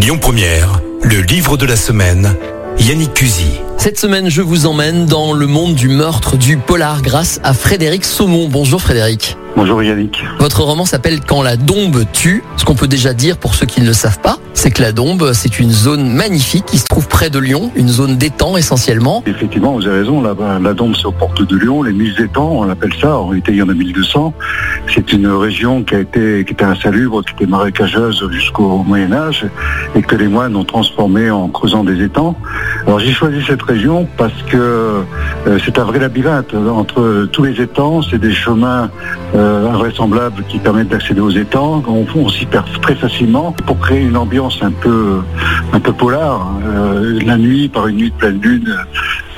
Lyon Première, le livre de la semaine, Yannick Cusy. Cette semaine, je vous emmène dans le monde du meurtre du polar grâce à Frédéric Saumon. Bonjour Frédéric. Bonjour Yannick. Votre roman s'appelle Quand la dombe tue. Ce qu'on peut déjà dire pour ceux qui ne le savent pas, c'est que la dombe, c'est une zone magnifique qui se trouve près de Lyon, une zone d'étang essentiellement. Effectivement, vous avez raison, la, la dombe c'est aux portes de Lyon, les 1000 étangs, on l'appelle ça, en réalité il y en a 1200. C'est une région qui a été, qui était insalubre, qui était marécageuse jusqu'au Moyen-Âge et que les moines ont transformé en creusant des étangs. Alors j'ai choisi cette région parce que euh, c'est un vrai labyrinthe entre tous les étangs, c'est des chemins euh, invraisemblables qui permettent d'accéder aux étangs. On, on s'y perd très facilement pour créer une ambiance un peu, un polar. Euh, la nuit, par une nuit de pleine lune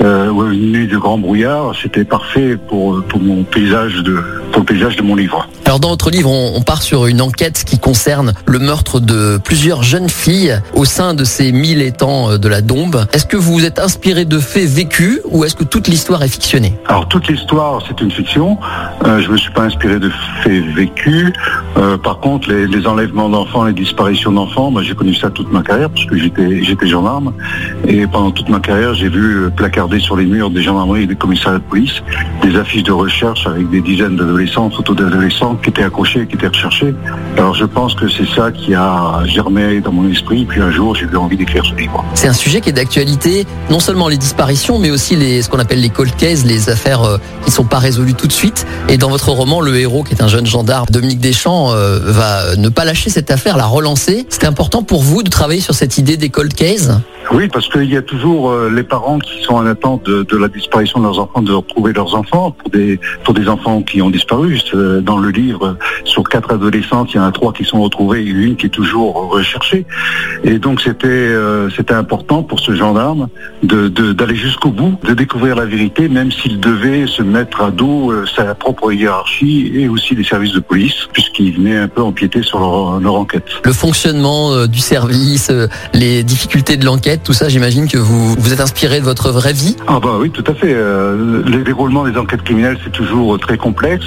euh, ou une nuit de grand brouillard, c'était parfait pour, pour le paysage de mon livre. Alors dans votre livre, on, part sur une enquête qui concerne le meurtre de plusieurs jeunes filles au sein de ces mille étangs de la Dombe. Est-ce que vous vous êtes inspiré de faits vécus ou est-ce que toute l'histoire est fictionnée? Alors toute l'histoire, c'est une fiction. Euh, je me suis pas inspiré de faits vécus. Euh, par contre, les, enlèvements d'enfants, les disparitions d'enfants, bah, j'ai connu ça toute ma carrière parce que j'étais gendarme et pendant toute ma carrière, j'ai vu placarder sur les murs des gendarmeries et des commissariats de police des affiches de recherche avec des dizaines d'adolescents, photos d'adolescents qui étaient accrochés, qui étaient recherchés. Alors je pense que c'est ça qui a germé dans mon esprit. Puis un jour, j'ai eu envie d'écrire ce livre. C'est un sujet qui est d'actualité, non seulement les disparitions, mais aussi les, ce qu'on appelle les cold cases, les affaires euh, qui sont pas résolues tout de suite. Et dans votre roman, le héros, qui est un jeune gendarme, Dominique Deschamps, euh, va ne pas lâcher cette affaire, la relancer. C'était important pour vous de travailler sur cette idée des cold cases? Oui, parce qu'il y a toujours euh, les parents qui sont en attente de, de, la disparition de leurs enfants, de retrouver leurs enfants, pour des, pour des enfants qui ont disparu. Dans le livre, sur quatre adolescentes, il y en a trois qui sont retrouvées et une qui est toujours recherchée. Et donc c'était euh, c'était important pour ce gendarme d'aller de, jusqu'au bout, de découvrir la vérité, même s'il devait se mettre à dos euh, sa propre hiérarchie et aussi les services de police, puisqu'il venait un peu empiéter sur leur, leur enquête. Le fonctionnement euh, du service, les difficultés de l'enquête, tout ça, j'imagine que vous vous êtes inspiré de votre vraie vie Ah bah oui, tout à fait. Euh, le déroulement des enquêtes criminelles, c'est toujours très complexe.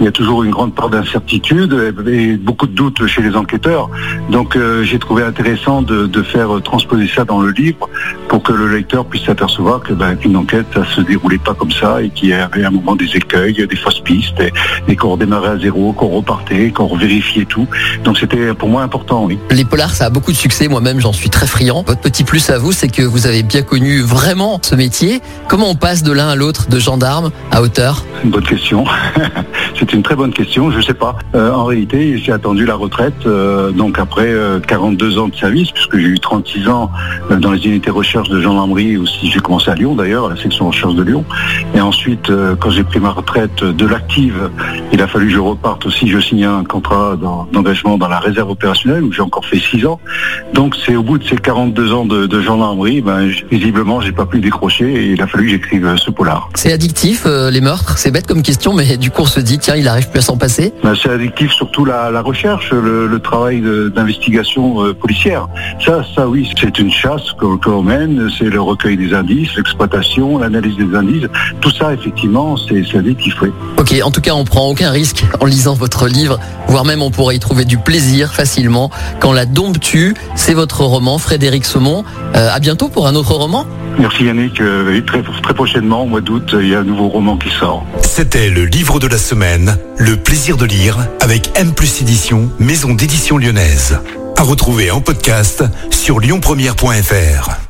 Il y a toujours une grande part d'incertitude et, beaucoup de doutes chez les enquêteurs. Donc euh, j'ai trouvé intéressant de, de, faire transposer ça dans le livre pour que le lecteur puisse s'apercevoir que bah, qu'une enquête, ça se déroulait pas comme ça et qu'il y avait à un moment des écueils, des fausses pistes et, et qu'on redémarrait à zéro, qu'on repartait, qu'on revérifiait tout. Donc c'était pour moi important, oui. Les polars, ça a beaucoup de succès. Moi-même, j'en suis très friand. Votre petit plus à vous, c'est que vous avez bien connu vraiment ce métier. Comment on passe de l'un à l'autre, de gendarme à auteur? Une bonne question. c'est une très bonne question. Je ne sais pas. Euh, en réalité, j'ai attendu la retraite, euh, donc après euh, 42 ans de service, puisque j'ai eu 36 ans euh, dans les unités recherche de gendarmerie, aussi j'ai commencé à Lyon d'ailleurs, à la section recherche de Lyon. Et ensuite, euh, quand j'ai pris ma retraite de l'active, il a fallu que je reparte aussi. Je signe un contrat d'engagement dans la réserve opérationnelle où j'ai encore fait 6 ans. Donc c'est au bout de ces 42 ans de, de gendarmerie, ben, visiblement, j'ai pas pu décrocher et il a fallu que j'écrive ce polar. C'est addictif, euh, les meurtres C'est bête comme question, mais du coup, on se dit, tiens, il arrive plus à s'en passer ben, C'est addictif surtout la, la recherche, le, le travail d'investigation euh, policière. Ça, ça oui, c'est une chasse qu'on qu c'est le recueil des indices, l'exploitation, l'analyse des indices. Tout ça, effectivement, c'est addictif, oui. Ok, en tout cas, on prend aucun risque en lisant votre livre, voire même on pourrait y trouver du plaisir facilement. Quand la dombe tue, c'est votre roman, Frédéric Saumon. Euh, à bientôt pour un autre roman. Merci Yannick. Euh, très, très prochainement, au mois d'août, il y a un nouveau roman qui sort. C'était le livre de la semaine, Le plaisir de lire, avec M Plus Édition, maison d'édition lyonnaise. À retrouver en podcast sur lyonpremière.fr.